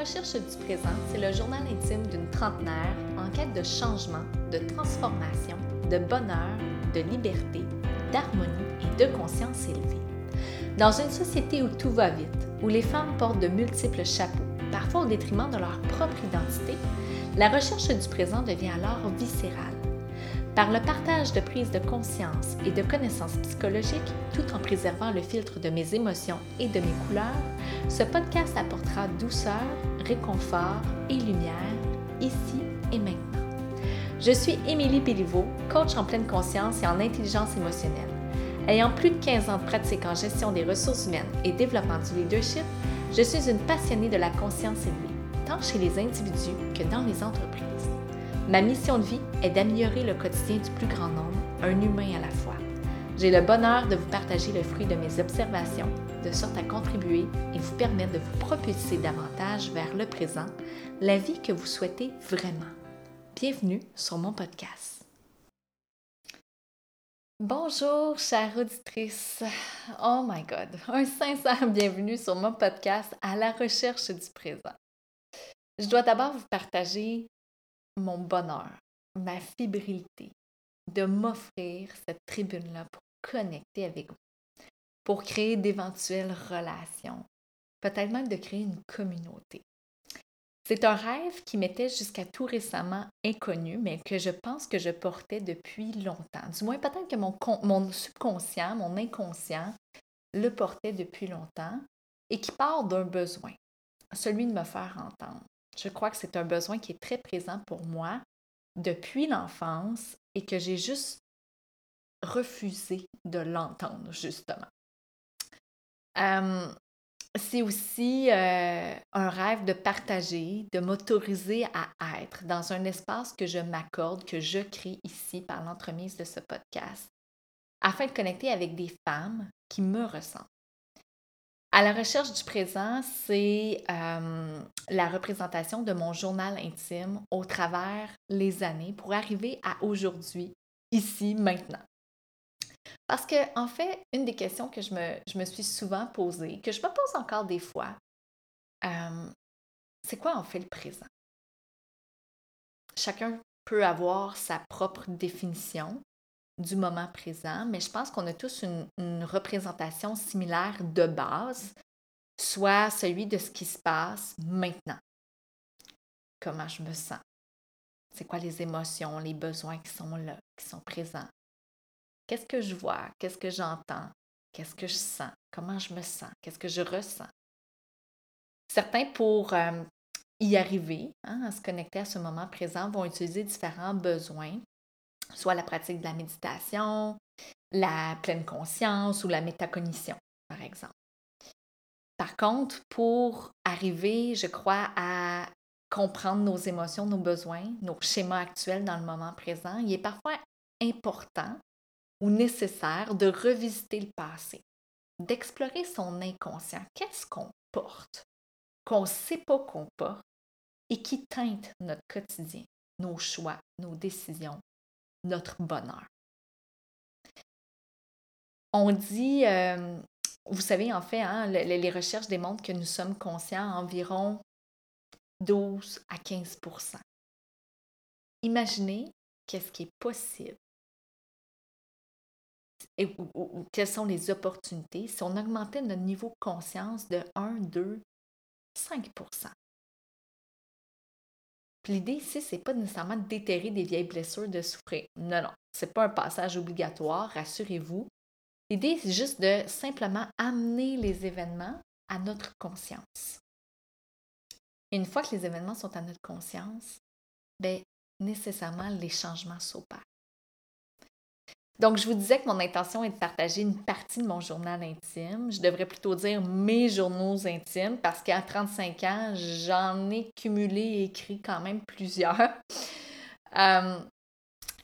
recherche du présent, c'est le journal intime d'une trentenaire en quête de changement, de transformation, de bonheur, de liberté, d'harmonie et de conscience élevée. Dans une société où tout va vite, où les femmes portent de multiples chapeaux, parfois au détriment de leur propre identité, la recherche du présent devient alors viscérale. Par le partage de prise de conscience et de connaissances psychologiques, tout en préservant le filtre de mes émotions et de mes couleurs, ce podcast apportera douceur, réconfort et lumière, ici et maintenant. Je suis Émilie Béliveau, coach en pleine conscience et en intelligence émotionnelle. Ayant plus de 15 ans de pratique en gestion des ressources humaines et développement du leadership, je suis une passionnée de la conscience élevée, tant chez les individus que dans les entreprises. Ma mission de vie est d'améliorer le quotidien du plus grand nombre, un humain à la fois. J'ai le bonheur de vous partager le fruit de mes observations, de sorte à contribuer et vous permettre de vous propulser davantage vers le présent, la vie que vous souhaitez vraiment. Bienvenue sur mon podcast. Bonjour, chère auditrice. Oh my God, un sincère bienvenue sur mon podcast à la recherche du présent. Je dois d'abord vous partager mon bonheur, ma fébrilité de m'offrir cette tribune-là pour connecter avec vous, pour créer d'éventuelles relations, peut-être même de créer une communauté. C'est un rêve qui m'était jusqu'à tout récemment inconnu, mais que je pense que je portais depuis longtemps. Du moins, peut-être que mon, subconscient, mon inconscient, le portait depuis longtemps et qui part d'un besoin, celui de me faire entendre. Je crois que c'est un besoin qui est très présent pour moi depuis l'enfance et que j'ai juste refusé de l'entendre, justement. c'est aussi euh, un rêve de partager, de m'autoriser à être dans un espace que je m'accorde, que je crée ici par l'entremise de ce podcast, afin de connecter avec des femmes qui me ressentent. À la recherche du présent, c'est euh, la représentation de mon journal intime au travers les années pour arriver à aujourd'hui, ici, maintenant. Parce que, en fait, une des questions que je me, suis souvent posée, que je me pose encore des fois, euh, c'est quoi en fait le présent? Chacun peut avoir sa propre définition, du moment présent, mais je pense qu'on a tous une, représentation similaire de base, soit celui de ce qui se passe maintenant. Comment je me sens? C'est quoi les émotions, les besoins qui sont là, qui sont présents? Qu'est-ce que je vois? Qu'est-ce que j'entends? Qu'est-ce que je sens? Comment je me sens? Qu'est-ce que je ressens? Certains, pour euh, y arriver, hein, à se connecter à ce moment présent, vont utiliser différents besoins soit la pratique de la méditation, la pleine conscience ou la métacognition, par exemple. Par contre, pour arriver, je crois, à comprendre nos émotions, nos besoins, nos schémas actuels dans le moment présent, il est parfois important ou nécessaire de revisiter le passé, d'explorer son inconscient. Qu'est-ce qu'on porte, qu'on ne sait pas qu'on porte et qui teinte notre quotidien, nos choix, nos décisions, notre bonheur. On dit, euh, vous savez, en fait, hein, les recherches démontrent que nous sommes conscients à environ 12 à 15% Imaginez qu'est-ce qui est possible et quelles sont les opportunités si on augmentait notre niveau de conscience de 1, 2, 5 l'idée ici, c'est pas nécessairement de déterrer des vieilles blessures, de souffrir. Non, non, c'est pas un passage obligatoire, rassurez-vous. L'idée, c'est juste de simplement amener les événements à notre conscience. une fois que les événements sont à notre conscience, bien, nécessairement, les changements s'opèrent. Donc, je vous disais que mon intention est de partager une partie de mon journal intime. Je devrais plutôt dire mes journaux intimes parce qu'à 35 ans, j'en ai cumulé et écrit quand même plusieurs. Euh,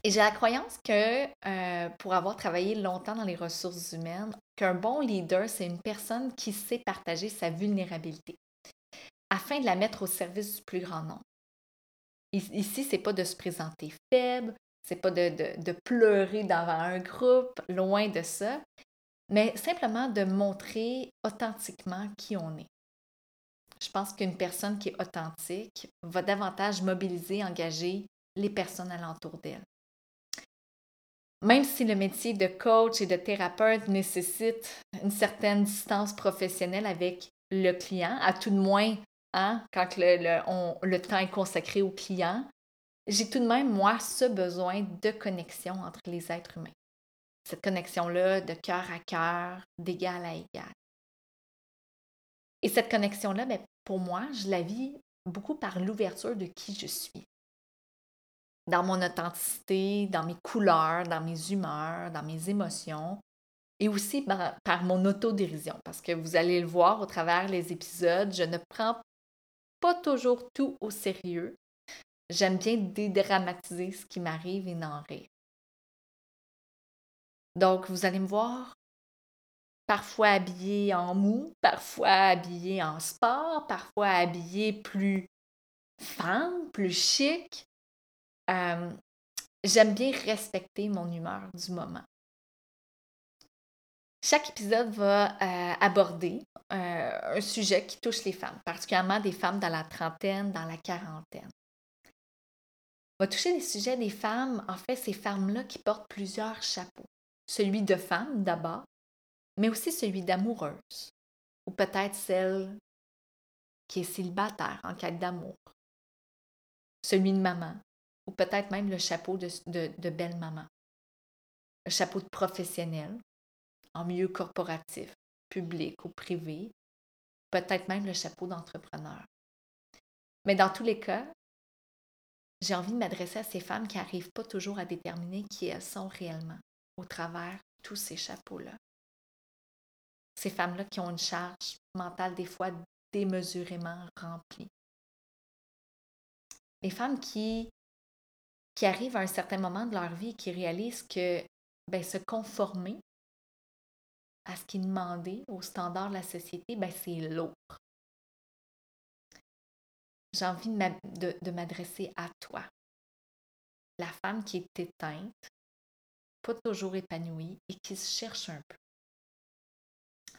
et j'ai la croyance que euh, pour avoir travaillé longtemps dans les ressources humaines, qu'un bon leader, c'est une personne qui sait partager sa vulnérabilité afin de la mettre au service du plus grand nombre. Ici, c'est pas de se présenter faible, c'est pas de, pleurer devant un groupe, loin de ça, mais simplement de montrer authentiquement qui on est. je pense qu'une personne qui est authentique va davantage mobiliser, engager les personnes alentour d'elle. Même si le métier de coach et de thérapeute nécessite une certaine distance professionnelle avec le client, à tout de moins hein, quand le, le temps est consacré au client, j'ai tout de même, moi, ce besoin de connexion entre les êtres humains. Cette connexion-là de cœur à cœur, d'égal à égal. Et cette connexion-là, ben, pour moi, je la vis beaucoup par l'ouverture de qui je suis. Dans mon authenticité, dans mes couleurs, dans mes humeurs, dans mes émotions, et aussi par, par mon autodérision, parce que vous allez le voir au travers les épisodes, je ne prends pas toujours tout au sérieux. J'aime bien dédramatiser ce qui m'arrive et n'en rire. Donc, vous allez me voir parfois habillée en mou, parfois habillée en sport, parfois habillée plus femme, plus chic. J'aime bien respecter mon humeur du moment. Chaque épisode va euh, aborder euh, un sujet qui touche les femmes, particulièrement des femmes dans la trentaine, dans la quarantaine. Va toucher les sujets des femmes, en fait, ces femmes-là qui portent plusieurs chapeaux. Celui de femme d'abord, mais aussi celui d'amoureuse, ou peut-être celle qui est célibataire en quête d'amour, celui de maman, ou peut-être même le chapeau de, belle-maman, le chapeau de professionnel, en milieu corporatif, public ou privé, peut-être même le chapeau d'entrepreneur. Mais dans tous les cas, j'ai envie de m'adresser à ces femmes qui n'arrivent pas toujours à déterminer qui elles sont réellement au travers tous ces chapeaux-là. Ces femmes-là qui ont une charge mentale des fois démesurément remplie. Les femmes qui, qui arrivent à un certain moment de leur vie et qui réalisent que ben, se conformer à ce qui est demandé aux standards de la société, ben, c'est lourd. J'ai envie de m'adresser à toi, la femme qui est éteinte, pas toujours épanouie et qui se cherche un peu.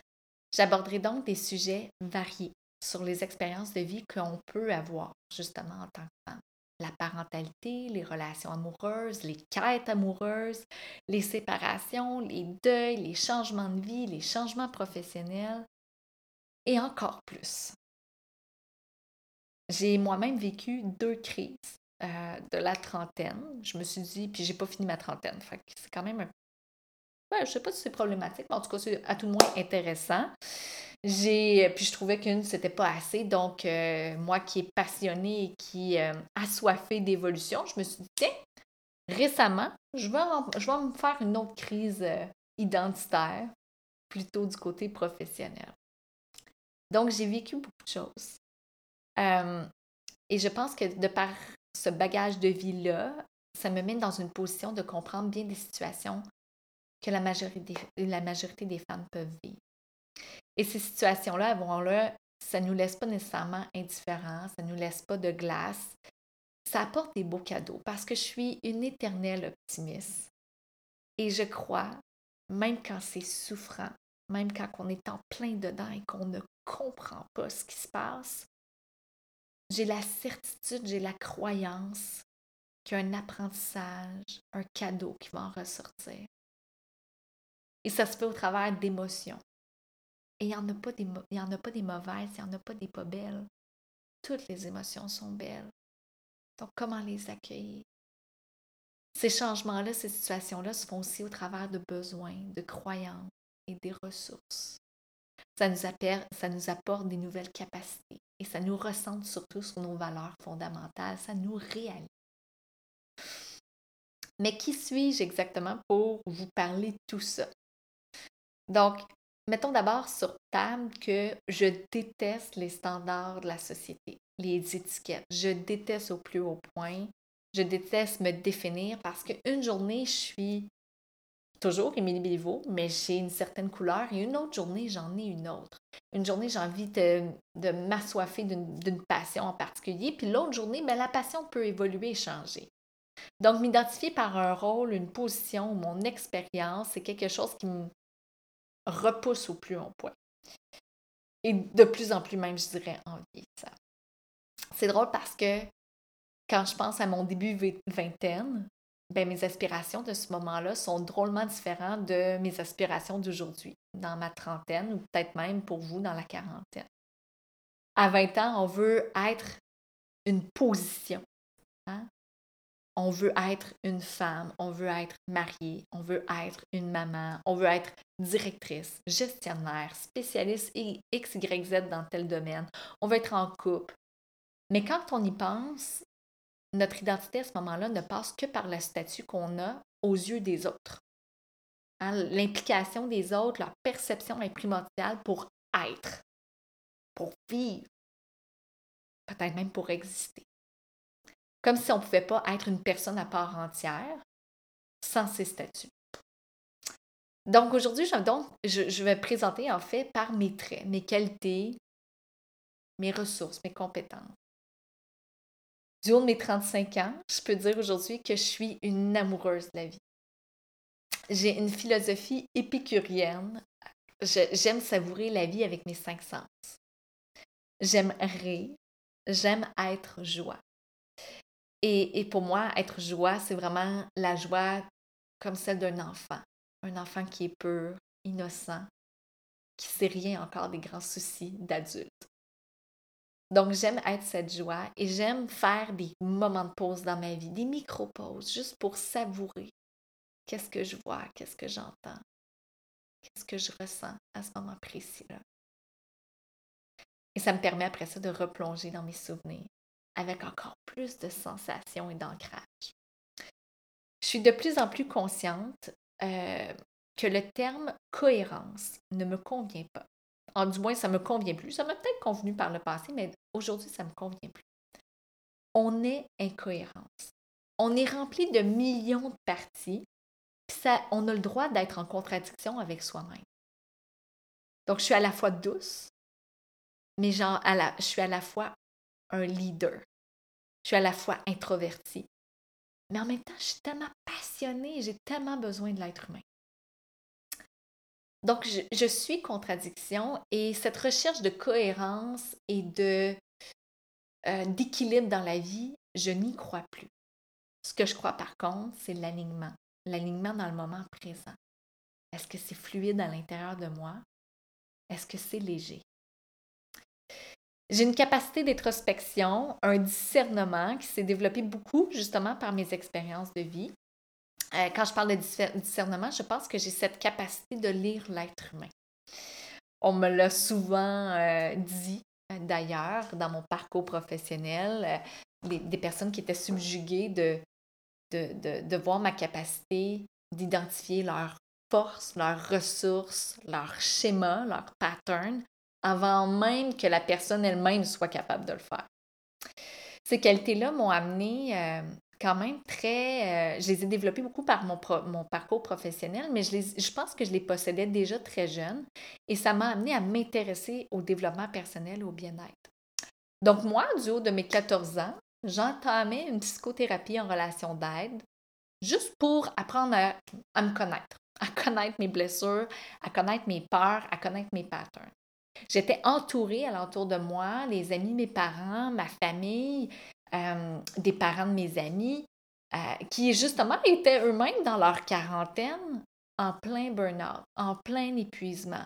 J'aborderai donc des sujets variés sur les expériences de vie qu'on peut avoir justement en tant que femme la parentalité, les relations amoureuses, les quêtes amoureuses, les séparations, les deuils, les changements de vie, les changements professionnels et encore plus. J'ai moi-même vécu deux crises euh, de la trentaine. Je me suis dit, puis j'ai pas fini ma trentaine. c'est quand même un. Ouais, je sais pas si c'est problématique, mais en tout cas, c'est à tout le moins intéressant. J'ai, puis je trouvais qu'une, c'était pas assez. Donc, euh, moi qui est passionnée et qui euh, assoiffée d'évolution, je me suis dit, tiens, récemment, je vais, je vais me faire une autre crise euh, identitaire, plutôt du côté professionnel. Donc, j'ai vécu beaucoup de choses. Et je pense que de par ce bagage de vie-là, ça me met dans une position de comprendre bien des situations que la majorité, des femmes peuvent vivre. Et ces situations-là, bon, là, ça ne nous laisse pas nécessairement indifférents, ça ne nous laisse pas de glace. Ça apporte des beaux cadeaux parce que je suis une éternelle optimiste. Et je crois, même quand c'est souffrant, même quand on est en plein dedans et qu'on ne comprend pas ce qui se passe, j'ai la certitude, j'ai la croyance qu'il y a un apprentissage, un cadeau qui va en ressortir. Et ça se fait au travers d'émotions. Et il n'y en, a pas des, en a mauvaises, il n'y en a pas des pas belles. Toutes les émotions sont belles. Donc, comment les accueillir? Ces changements-là, ces situations-là se font aussi au travers de besoins, de croyances et des ressources. Ça nous, apporte, ça nous apporte des nouvelles capacités et ça nous recentre surtout sur nos valeurs fondamentales, ça nous réalise. Mais qui suis-je exactement pour vous parler de tout ça? Donc, Mettons d'abord sur table que je déteste les standards de la société, les étiquettes. Je déteste au plus haut point. Je déteste me définir parce qu'une journée, je suis toujours Émilie mais j'ai une certaine couleur et une autre journée, j'en ai une autre. Une journée, j'ai envie de, de m'assoiffer d'une passion en particulier, puis l'autre journée, ben, la passion peut évoluer et changer. Donc, m'identifier par un rôle, une position, mon expérience, c'est quelque chose qui me repousse au plus haut point. et de plus en plus même, je dirais, en vieillissant. C'est drôle parce que quand je pense à mon début vingtaine, ben, mes aspirations de ce moment-là sont drôlement différentes de mes aspirations d'aujourd'hui, dans ma trentaine ou peut-être même pour vous dans la quarantaine. À 20 ans, on veut être une position. Hein? On veut être une femme, on veut être mariée, on veut être une maman, on veut être directrice, gestionnaire, spécialiste X, Y, Z dans tel domaine. On veut être en couple. Mais quand on y pense, notre identité à ce moment-là ne passe que par le statut qu'on a aux yeux des autres. Hein, l'implication des autres, leur perception est primordiale pour être, pour vivre, peut-être même pour exister. Comme si on ne pouvait pas être une personne à part entière sans ces statuts. Donc aujourd'hui, je, je vais présenter en fait par mes traits, mes qualités, mes ressources, mes compétences. Du haut de mes 35 ans, je peux dire aujourd'hui que je suis une amoureuse de la vie. J'ai une philosophie épicurienne. J'aime savourer la vie avec mes cinq sens. J'aime rire. J'aime être joie. Et, et, pour moi, être joie, c'est vraiment la joie comme celle d'un enfant. Un enfant qui est pur, innocent, qui sait rien encore des grands soucis d'adulte. Donc, j'aime être cette joie et j'aime faire des moments de pause dans ma vie, des micro-pauses, juste pour savourer qu'est-ce que je vois, qu'est-ce que j'entends, qu'est-ce que je ressens à ce moment précis-là. Et ça me permet après ça de replonger dans mes souvenirs avec encore plus de sensations et d'ancrage. Je suis de plus en plus consciente euh, que le terme cohérence ne me convient pas. En, du moins, ça me convient plus. Ça m'a peut-être convenu par le passé, mais aujourd'hui, ça me convient plus. On est incohérence. On est rempli de millions de parties. On a le droit d'être en contradiction avec soi-même. Donc, je suis à la fois douce, mais genre, je suis à la fois un leader. Je suis à la fois introvertie. Mais en même temps, je suis tellement passionnée, j'ai tellement besoin de l'être humain. Donc, je, suis contradiction et cette recherche de cohérence et de euh, d'équilibre dans la vie, je n'y crois plus. Ce que je crois par contre, c'est l'alignement. L'alignement dans le moment présent. Est-ce que c'est fluide à l'intérieur de moi? Est-ce que c'est léger? J'ai une capacité d'introspection, un discernement qui s'est développé beaucoup justement par mes expériences de vie. Euh, quand je parle de discernement, je pense que j'ai cette capacité de lire l'être humain. On me l'a souvent euh, dit euh, d'ailleurs dans mon parcours professionnel, des, personnes qui étaient subjuguées de, de, de, voir ma capacité d'identifier leurs forces, leurs ressources, leurs schémas, leurs patterns, avant même que la personne elle-même soit capable de le faire. Ces qualités-là m'ont amené quand même très... Euh, je les ai développées beaucoup par mon, parcours professionnel, mais je pense que je les possédais déjà très jeune et ça m'a amené à m'intéresser au développement personnel, au bien-être. Donc moi, du haut de mes 14 ans, j'entamais une psychothérapie en relation d'aide juste pour apprendre à, à me connaître, à connaître mes blessures, à connaître mes peurs, à connaître mes patterns. J'étais entourée alentour de moi, les amis, mes parents, ma famille, euh, des parents de mes amis, euh, qui justement étaient eux-mêmes dans leur quarantaine, en plein burn-out, en plein épuisement,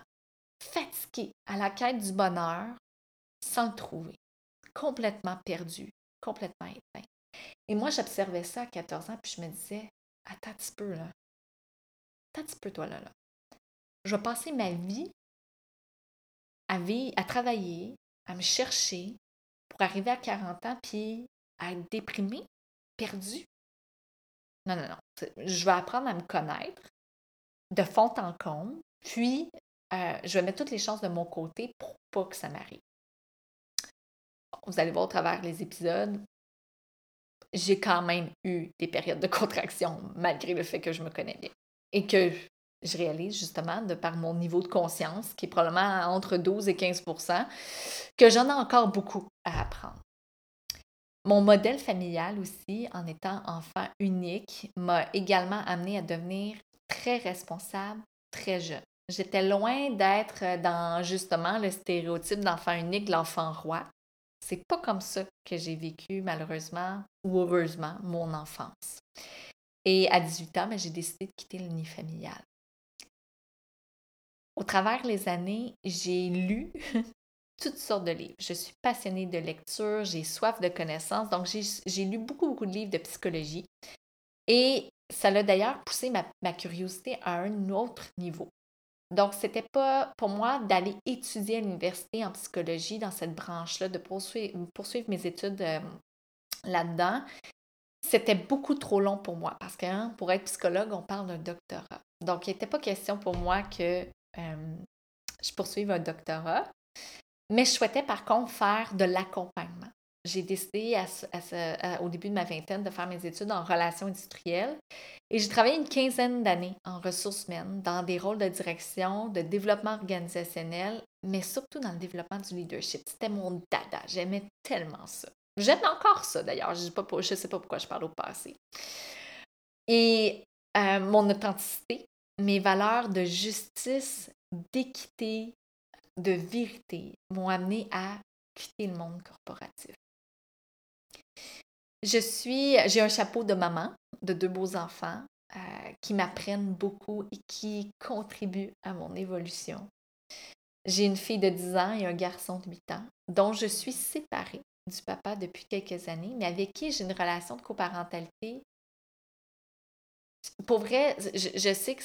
fatigués à la quête du bonheur, sans le trouver, complètement perdus, complètement éteints. Et moi, j'observais ça à 14 ans, puis je me disais, attends un petit peu là. Attends un petit peu toi là. là. Je vais passer ma vie à, à travailler, à me chercher pour arriver à 40 ans puis à être déprimée, perdue. Non, non, non. Je vais apprendre à me connaître de fond en comble, puis euh, je vais mettre toutes les chances de mon côté pour pas que ça m'arrive. Vous allez voir au travers les épisodes, j'ai quand même eu des périodes de contraction malgré le fait que je me connais bien et que je réalise justement, de par mon niveau de conscience, qui est probablement entre 12 et 15% que j'en ai encore beaucoup à apprendre. Mon modèle familial aussi, en étant enfant unique, m'a également amené à devenir très responsable très jeune. J'étais loin d'être dans justement le stéréotype d'enfant unique, l'enfant roi. C'est pas comme ça que j'ai vécu, malheureusement ou heureusement, mon enfance. Et à 18 ans, ben, j'ai décidé de quitter le nid familial. Au travers les années, j'ai lu toutes sortes de livres. Je suis passionnée de lecture, j'ai soif de connaissances, donc j'ai lu beaucoup, beaucoup de livres de psychologie. Et ça l'a d'ailleurs poussé ma, curiosité à un autre niveau. Donc, c'était pas pour moi d'aller étudier à l'université en psychologie dans cette branche-là, de poursuivre, poursuivre, mes études euh, là-dedans. C'était beaucoup trop long pour moi parce que hein, pour être psychologue, on parle d'un doctorat. Donc, il n'était pas question pour moi que euh, je poursuive un doctorat. Mais je souhaitais par contre faire de l'accompagnement. J'ai décidé au début de ma vingtaine de faire mes études en relations industrielles et j'ai travaillé une quinzaine d'années en ressources humaines dans des rôles de direction, de développement organisationnel, mais surtout dans le développement du leadership. C'était mon dada. J'aimais tellement ça. J'aime encore ça d'ailleurs. Je ne sais pas pourquoi je parle au passé. Et euh, mon authenticité, mes valeurs de justice, d'équité, de vérité m'ont amené à quitter le monde corporatif. Je suis, j'ai un chapeau de maman de deux beaux enfants euh, qui m'apprennent beaucoup et qui contribuent à mon évolution. J'ai une fille de 10 ans et un garçon de 8 ans dont je suis séparée du papa depuis quelques années, mais avec qui j'ai une relation de coparentalité. Pour vrai, je, sais que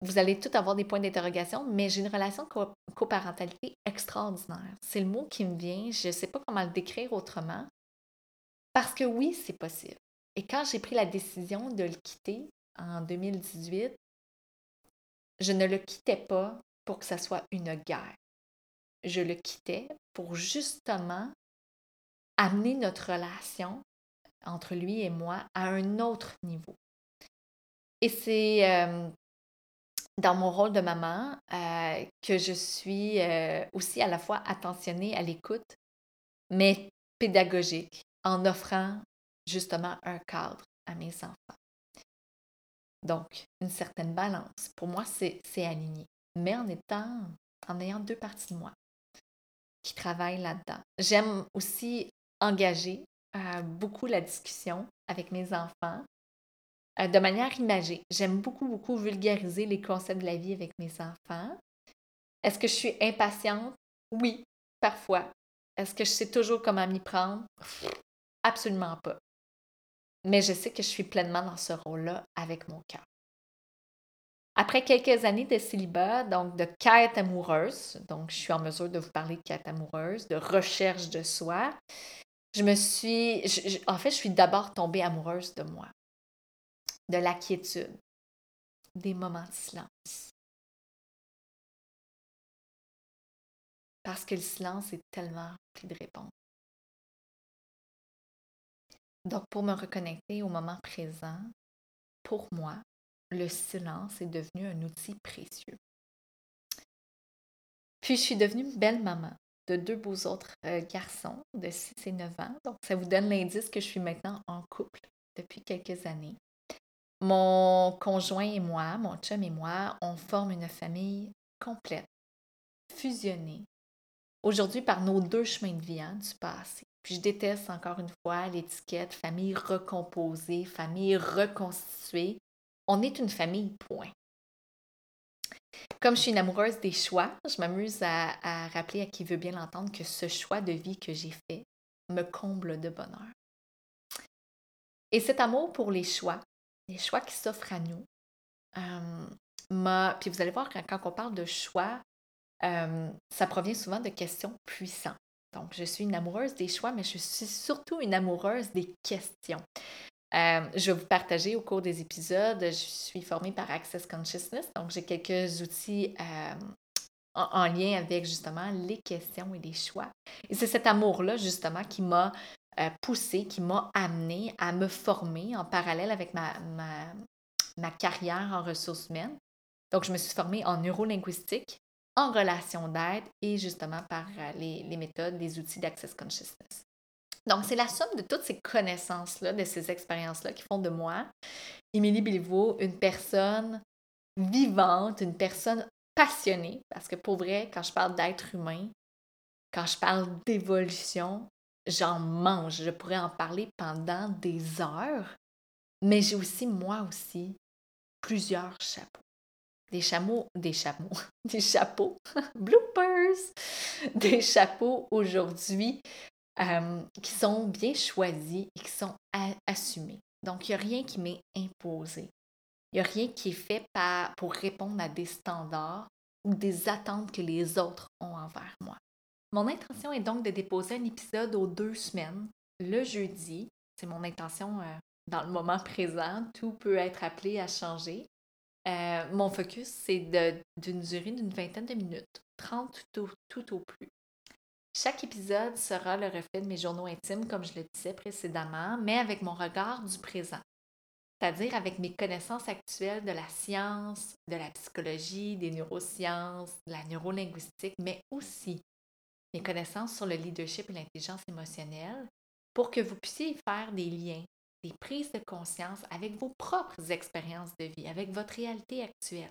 vous allez tout avoir des points d'interrogation, mais j'ai une relation coparentalité extraordinaire. C'est le mot qui me vient. Je ne sais pas comment le décrire autrement. Parce que oui, c'est possible. Et quand j'ai pris la décision de le quitter en 2018, je ne le quittais pas pour que ça soit une guerre. Je le quittais pour justement amener notre relation entre lui et moi à un autre niveau. Et c'est euh, dans mon rôle de maman euh, que je suis euh, aussi à la fois attentionnée à l'écoute, mais pédagogique, en offrant justement un cadre à mes enfants. Donc, une certaine balance. Pour moi, c'est aligné. Mais en étant, en ayant deux parties de moi qui travaillent là-dedans. J'aime aussi engager euh, beaucoup la discussion avec mes enfants euh, de manière imagée. J'aime beaucoup, beaucoup vulgariser les concepts de la vie avec mes enfants. Est-ce que je suis impatiente? Oui, parfois. Est-ce que je sais toujours comment m'y prendre? Absolument pas. Mais je sais que je suis pleinement dans ce rôle-là avec mon cœur. Après quelques années de célibat, donc de quête amoureuse, donc je suis en mesure de vous parler de quête amoureuse, de recherche de soi, je me suis, en fait, je suis d'abord tombée amoureuse de moi, de la quiétude, des moments de silence. Parce que le silence est tellement rempli de réponses. Donc, pour me reconnecter au moment présent, pour moi, le silence est devenu un outil précieux. Puis, je suis devenue belle maman de deux beaux autres euh, garçons de 6 et 9 ans. Donc, ça vous donne l'indice que je suis maintenant en couple depuis quelques années. Mon conjoint et moi, mon chum et moi, on forme une famille complète, fusionnée, aujourd'hui par nos deux chemins de vie hein, du passé. Puis je déteste encore une fois l'étiquette famille recomposée, famille reconstituée. On est une famille, point. Comme je suis une amoureuse des choix, je m'amuse à, rappeler à qui veut bien l'entendre que ce choix de vie que j'ai fait me comble de bonheur. Et cet amour pour les choix, les choix qui s'offrent à nous, m'a. Puis vous allez voir, quand, quand on parle de choix, ça provient souvent de questions puissantes. Donc, je suis une amoureuse des choix, mais je suis surtout une amoureuse des questions. Je vais vous partager au cours des épisodes. Je suis formée par Access Consciousness, donc j'ai quelques outils euh, en, lien avec justement les questions et les choix. Et c'est cet amour-là justement qui m'a euh, poussée, qui m'a amenée à me former en parallèle avec ma, ma, ma carrière en ressources humaines. Donc, je me suis formée en neurolinguistique, en relation d'aide et justement par euh, les, méthodes, les outils d'Access Consciousness. Donc, c'est la somme de toutes ces connaissances-là, de ces expériences-là qui font de moi, Émilie Béliveau, une personne vivante, une personne passionnée parce que pour vrai, quand je parle d'être humain, quand je parle d'évolution, j'en mange. Je pourrais en parler pendant des heures, mais j'ai aussi, moi aussi, plusieurs chapeaux. Des chameaux, des chameaux, des chapeaux, bloopers, des chapeaux aujourd'hui qui sont bien choisis et qui sont assumés. Donc, il n'y a rien qui m'est imposé. Il n'y a rien qui est fait pour répondre à des standards ou des attentes que les autres ont envers moi. Mon intention est donc de déposer un épisode aux deux semaines, le jeudi. C'est mon intention euh, dans le moment présent. Tout peut être appelé à changer. Euh, mon focus, c'est d'une durée d'une vingtaine de minutes, 30 tout, tout au plus. Chaque épisode sera le reflet de mes journaux intimes, comme je le disais précédemment, mais avec mon regard du présent, c'est-à-dire avec mes connaissances actuelles de la science, de la psychologie, des neurosciences, de la neurolinguistique, mais aussi mes connaissances sur le leadership et l'intelligence émotionnelle pour que vous puissiez faire des liens, des prises de conscience avec vos propres expériences de vie, avec votre réalité actuelle.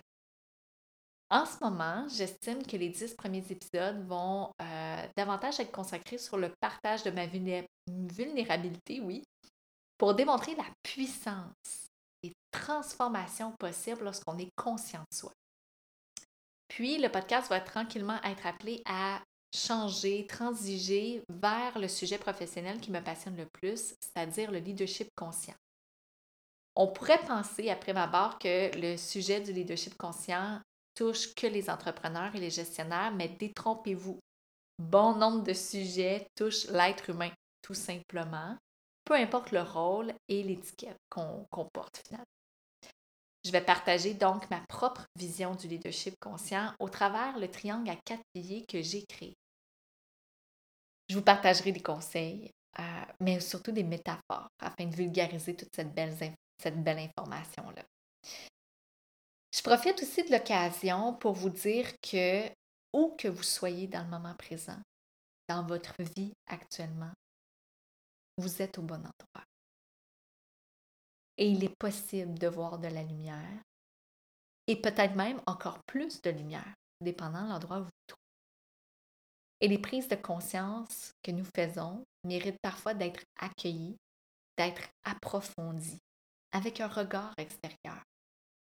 En ce moment, j'estime que les dix premiers épisodes vont euh, davantage être consacrés sur le partage de ma vulnérabilité, oui, pour démontrer la puissance et transformation possible lorsqu'on est conscient de soi. Puis, le podcast va tranquillement être appelé à changer, transiger vers le sujet professionnel qui me passionne le plus, c'est-à-dire le leadership conscient. On pourrait penser, après ma barre, que le sujet du leadership conscient touche que les entrepreneurs et les gestionnaires, mais détrompez-vous. Bon nombre de sujets touchent l'être humain, tout simplement, peu importe le rôle et l'étiquette qu'on porte finalement. Je vais partager donc ma propre vision du leadership conscient au travers le triangle à quatre piliers que j'ai créé. Je vous partagerai des conseils, euh, mais surtout des métaphores afin de vulgariser toute cette belle, cette belle information-là. Je profite aussi de l'occasion pour vous dire que où que vous soyez dans le moment présent, dans votre vie actuellement, vous êtes au bon endroit. Et il est possible de voir de la lumière et peut-être même encore plus de lumière, dépendant de l'endroit où vous vous trouvez. Et les prises de conscience que nous faisons méritent parfois d'être accueillies, d'être approfondies, avec un regard extérieur,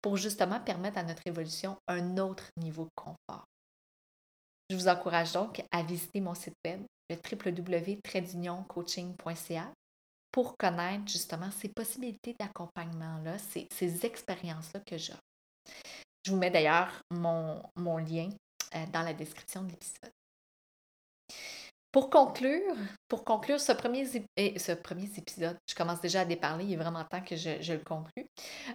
pour justement permettre à notre évolution un autre niveau de confort. Je vous encourage donc à visiter mon site web, le www.tradeunioncoaching.ca, pour connaître justement ces possibilités d'accompagnement-là, ces, ces expériences-là que j'ai. Je vous mets d'ailleurs mon, mon lien euh, dans la description de l'épisode. Pour conclure, pour conclure ce premier, ce premier épisode, je commence déjà à déparler, il est vraiment temps que je, le conclue.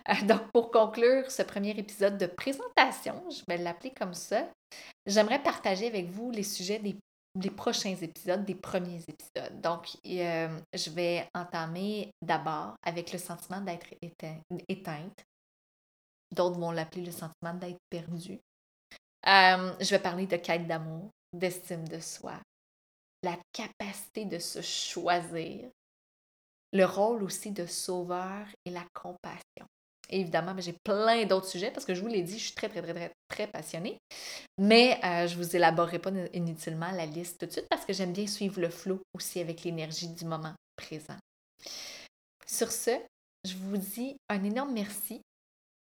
Euh, donc, pour conclure ce premier épisode de présentation, je vais l'appeler comme ça, j'aimerais partager avec vous les sujets des, prochains épisodes, des premiers épisodes. Donc, euh, je vais entamer d'abord avec le sentiment d'être éteinte. D'autres vont l'appeler le sentiment d'être perdu. Euh, je vais parler de quête d'amour, d'estime de soi, la capacité de se choisir, le rôle aussi de sauveur et la compassion. évidemment, ben, j'ai plein d'autres sujets parce que je vous l'ai dit, je suis très, très, très, très, très passionnée. Mais euh, je ne vous élaborerai pas inutilement la liste tout de suite parce que j'aime bien suivre le flot aussi avec l'énergie du moment présent. Sur ce, je vous dis un énorme merci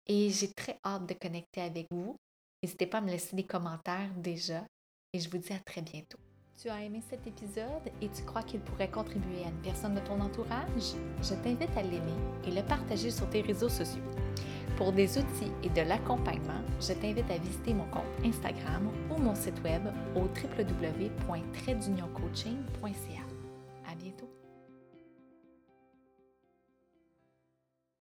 et j'ai très hâte de connecter avec vous. N'hésitez pas à me laisser des commentaires déjà et je vous dis à très bientôt. Tu as aimé cet épisode et tu crois qu'il pourrait contribuer à une personne de ton entourage? Je t'invite à l'aimer et le partager sur tes réseaux sociaux. Pour des outils et de l'accompagnement, je t'invite à visiter mon compte Instagram ou mon site web au www.tradeunioncoaching.ca.